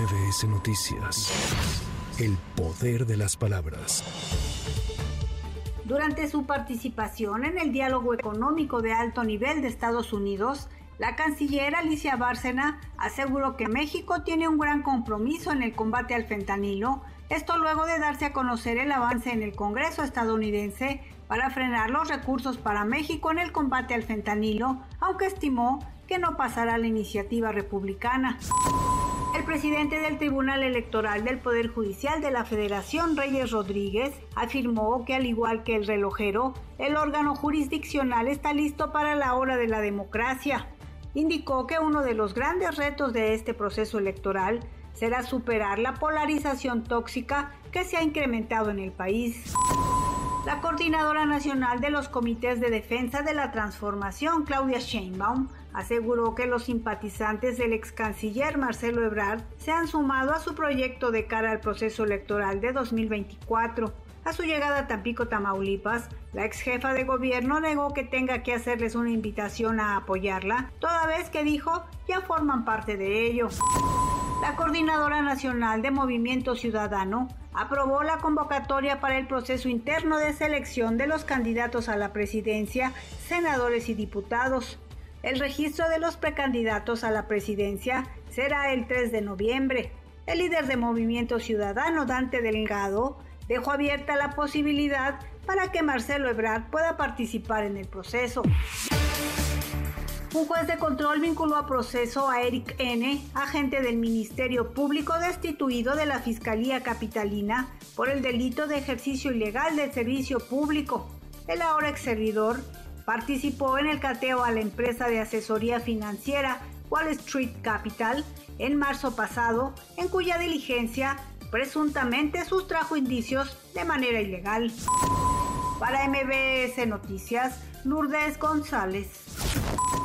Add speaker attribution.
Speaker 1: MBS Noticias. El poder de las palabras.
Speaker 2: Durante su participación en el diálogo económico de alto nivel de Estados Unidos, la canciller Alicia Bárcena aseguró que México tiene un gran compromiso en el combate al fentanilo, esto luego de darse a conocer el avance en el Congreso estadounidense para frenar los recursos para México en el combate al fentanilo, aunque estimó que no pasará la iniciativa republicana. El presidente del Tribunal Electoral del Poder Judicial de la Federación, Reyes Rodríguez, afirmó que al igual que el relojero, el órgano jurisdiccional está listo para la hora de la democracia. Indicó que uno de los grandes retos de este proceso electoral será superar la polarización tóxica que se ha incrementado en el país. La coordinadora nacional de los comités de defensa de la transformación, Claudia Sheinbaum, aseguró que los simpatizantes del ex canciller Marcelo Ebrard se han sumado a su proyecto de cara al proceso electoral de 2024. A su llegada a Tampico, Tamaulipas, la ex jefa de gobierno negó que tenga que hacerles una invitación a apoyarla, toda vez que dijo ya forman parte de ello. La Coordinadora Nacional de Movimiento Ciudadano aprobó la convocatoria para el proceso interno de selección de los candidatos a la presidencia, senadores y diputados. El registro de los precandidatos a la presidencia será el 3 de noviembre. El líder de Movimiento Ciudadano, Dante Delgado, dejó abierta la posibilidad para que Marcelo Ebrard pueda participar en el proceso. Un juez de control vinculó a proceso a Eric N., agente del Ministerio Público destituido de la Fiscalía Capitalina por el delito de ejercicio ilegal del servicio público. El ahora ex servidor participó en el cateo a la empresa de asesoría financiera Wall Street Capital en marzo pasado, en cuya diligencia presuntamente sustrajo indicios de manera ilegal. Para MBS Noticias, Lourdes González.